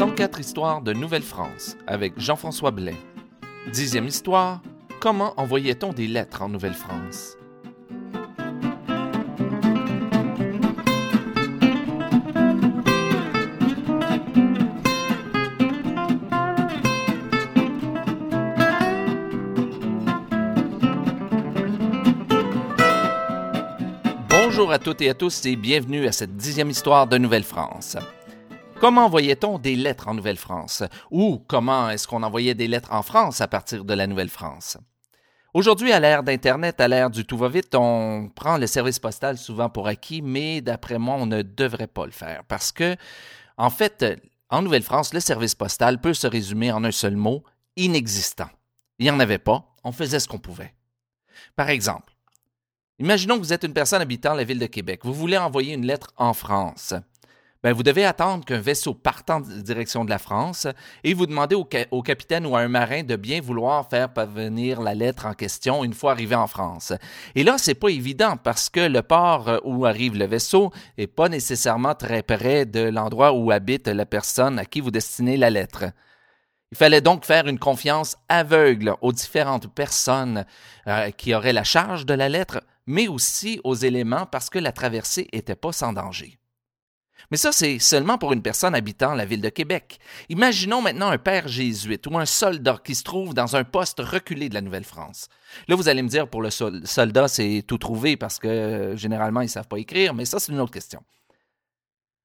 104 histoires de Nouvelle-France avec Jean-François Blais. Dixième histoire, comment envoyait-on des lettres en Nouvelle-France? Bonjour à toutes et à tous et bienvenue à cette dixième histoire de Nouvelle-France. Comment envoyait-on des lettres en Nouvelle-France? Ou comment est-ce qu'on envoyait des lettres en France à partir de la Nouvelle-France? Aujourd'hui, à l'ère d'Internet, à l'ère du tout va vite, on prend le service postal souvent pour acquis, mais d'après moi, on ne devrait pas le faire parce que, en fait, en Nouvelle-France, le service postal peut se résumer en un seul mot, inexistant. Il n'y en avait pas, on faisait ce qu'on pouvait. Par exemple, imaginons que vous êtes une personne habitant la ville de Québec. Vous voulez envoyer une lettre en France ben, vous devez attendre qu'un vaisseau parte en direction de la France et vous demandez au, capitaine ou à un marin de bien vouloir faire parvenir la lettre en question une fois arrivé en France. Et là, c'est pas évident parce que le port euh, où arrive le vaisseau est pas nécessairement très près de l'endroit où habite la personne à qui vous destinez la lettre. Il fallait donc faire une confiance aveugle aux différentes personnes euh, qui auraient la charge de la lettre, mais aussi aux éléments parce que la traversée était pas sans danger. Mais ça, c'est seulement pour une personne habitant la ville de Québec. Imaginons maintenant un père jésuite ou un soldat qui se trouve dans un poste reculé de la Nouvelle-France. Là, vous allez me dire, pour le soldat, c'est tout trouvé parce que euh, généralement, ils ne savent pas écrire, mais ça, c'est une autre question.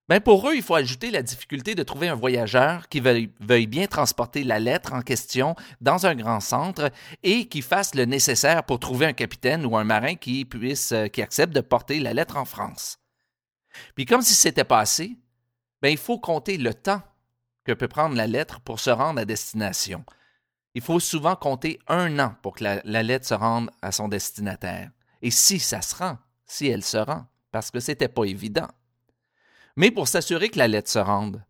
Ben pour eux, il faut ajouter la difficulté de trouver un voyageur qui veuille, veuille, bien transporter la lettre en question dans un grand centre et qui fasse le nécessaire pour trouver un capitaine ou un marin qui puisse, euh, qui accepte de porter la lettre en France. Puis comme si c'était passé, ben, il faut compter le temps que peut prendre la lettre pour se rendre à destination. Il faut souvent compter un an pour que la, la lettre se rende à son destinataire. Et si ça se rend, si elle se rend, parce que c'était pas évident. Mais pour s'assurer que la lettre se rende,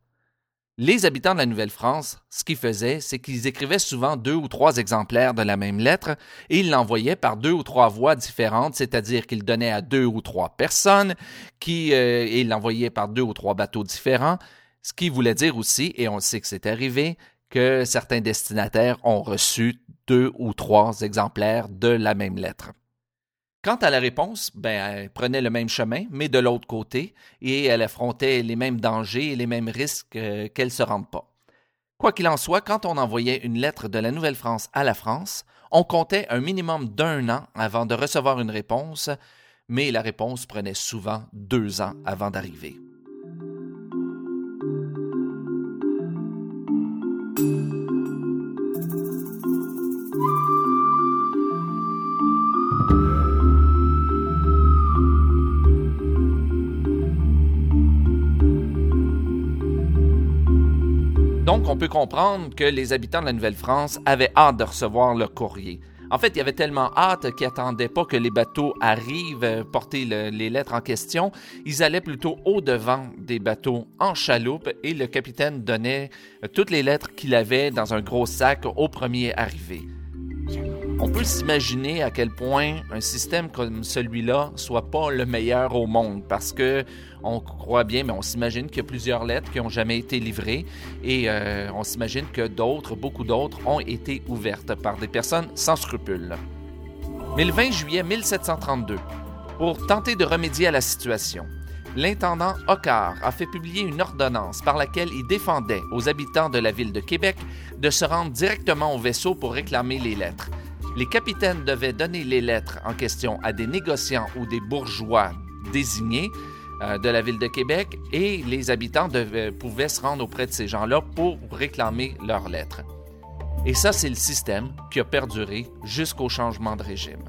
les habitants de la Nouvelle-France, ce qu'ils faisaient, c'est qu'ils écrivaient souvent deux ou trois exemplaires de la même lettre et ils l'envoyaient par deux ou trois voies différentes, c'est-à-dire qu'ils donnaient à deux ou trois personnes qui, euh, et ils l'envoyaient par deux ou trois bateaux différents, ce qui voulait dire aussi, et on sait que c'est arrivé, que certains destinataires ont reçu deux ou trois exemplaires de la même lettre. Quant à la réponse, ben, elle prenait le même chemin, mais de l'autre côté, et elle affrontait les mêmes dangers et les mêmes risques euh, qu'elle ne se rende pas. Quoi qu'il en soit, quand on envoyait une lettre de la Nouvelle-France à la France, on comptait un minimum d'un an avant de recevoir une réponse, mais la réponse prenait souvent deux ans avant d'arriver. Donc, on peut comprendre que les habitants de la Nouvelle-France avaient hâte de recevoir leur courrier. En fait, il y avait tellement hâte qu'ils n'attendaient pas que les bateaux arrivent euh, porter le, les lettres en question. Ils allaient plutôt au-devant des bateaux en chaloupe et le capitaine donnait euh, toutes les lettres qu'il avait dans un gros sac au premier arrivé. On peut s'imaginer à quel point un système comme celui-là soit pas le meilleur au monde parce que on croit bien, mais on s'imagine qu'il y a plusieurs lettres qui n'ont jamais été livrées et euh, on s'imagine que d'autres, beaucoup d'autres, ont été ouvertes par des personnes sans scrupules. Mais le 20 juillet 1732, pour tenter de remédier à la situation, l'intendant Ocar a fait publier une ordonnance par laquelle il défendait aux habitants de la ville de Québec de se rendre directement au vaisseau pour réclamer les lettres les capitaines devaient donner les lettres en question à des négociants ou des bourgeois désignés euh, de la ville de Québec et les habitants pouvaient se rendre auprès de ces gens-là pour réclamer leurs lettres. Et ça, c'est le système qui a perduré jusqu'au changement de régime.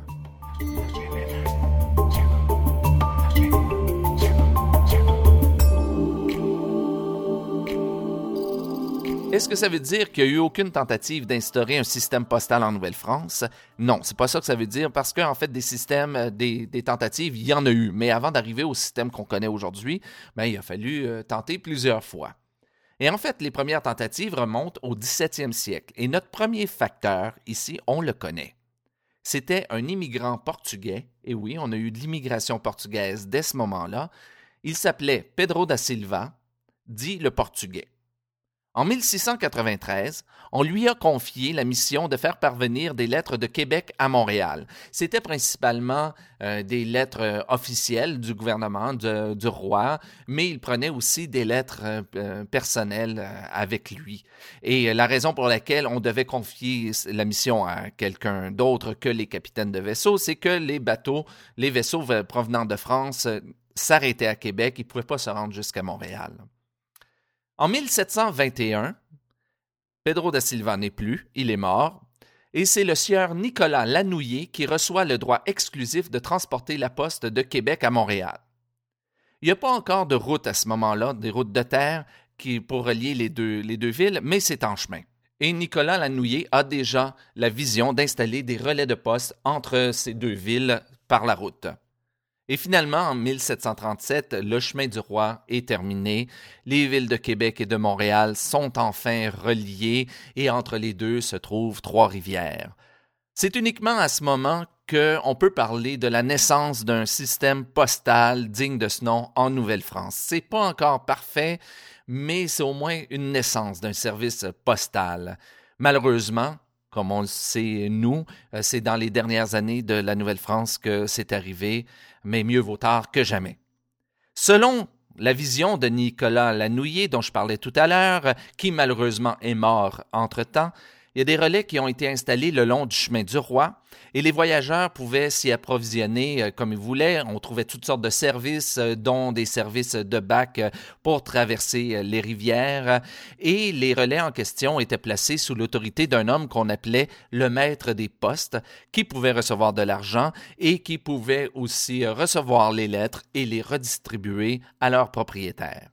Est-ce que ça veut dire qu'il n'y a eu aucune tentative d'instaurer un système postal en Nouvelle-France? Non, c'est pas ça que ça veut dire parce qu'en fait, des systèmes, euh, des, tentatives, il y en a eu. Mais avant d'arriver au système qu'on connaît aujourd'hui, ben, il a fallu euh, tenter plusieurs fois. Et en fait, les premières tentatives remontent au 17e siècle. Et notre premier facteur, ici, on le connaît. C'était un immigrant portugais. Et oui, on a eu de l'immigration portugaise dès ce moment-là. Il s'appelait Pedro da Silva, dit le portugais. En 1693, on lui a confié la mission de faire parvenir des lettres de Québec à Montréal. C'était principalement euh, des lettres euh, officielles du gouvernement, du roi, mais il prenait aussi des lettres euh, personnelles avec lui. Et la raison pour laquelle on devait confier la mission à quelqu'un d'autre que les capitaines de vaisseaux, c'est que les bateaux, les vaisseaux provenant de France s'arrêtaient à Québec, ils ne pouvaient pas se rendre jusqu'à Montréal. En 1721, Pedro da Silva n'est plus, il est mort, et c'est le sieur Nicolas Lanouillet qui reçoit le droit exclusif de transporter la poste de Québec à Montréal. Il n'y a pas encore de route à ce moment-là, des routes de terre qui, pour relier les deux, les deux villes, mais c'est en chemin. Et Nicolas Lanouillet a déjà la vision d'installer des relais de poste entre ces deux villes par la route. Et finalement, en 1737, le chemin du roi est terminé. Les villes de Québec et de Montréal sont enfin reliées et entre les deux se trouvent Trois-Rivières. C'est uniquement à ce moment qu'on peut parler de la naissance d'un système postal digne de ce nom en Nouvelle-France. C'est pas encore parfait, mais c'est au moins une naissance d'un service postal. Malheureusement, comme on le sait, nous, euh, c'est dans les dernières années de la Nouvelle-France que c'est arrivé, mais mieux vaut tard que jamais. Selon la vision de Nicolas Lanouillet dont je parlais tout à l'heure, qui malheureusement est mort entre-temps, il y a des relais qui ont été installés le long du chemin du roi et les voyageurs pouvaient s'y approvisionner euh, comme ils voulaient. On trouvait toutes sortes de services, euh, dont des services de bac euh, pour traverser les rivières. Et les relais en question étaient placés sous l'autorité d'un homme qu'on appelait le maître des postes, qui pouvait recevoir de l'argent et qui pouvait aussi recevoir les lettres et les redistribuer à leurs propriétaires.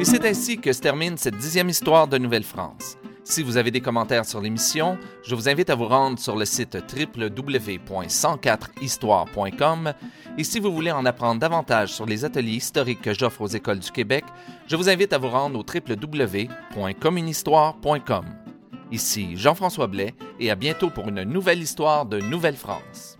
Et c'est ainsi que se termine cette dixième histoire de Nouvelle-France. Si vous avez des commentaires sur l'émission, je vous invite à vous rendre sur le site www.104histoire.com et si vous voulez en apprendre davantage sur les ateliers historiques que j'offre aux écoles du Québec, je vous invite à vous rendre au www.communhistoire.com. Ici Jean-François Blais et à bientôt pour une nouvelle histoire de Nouvelle-France.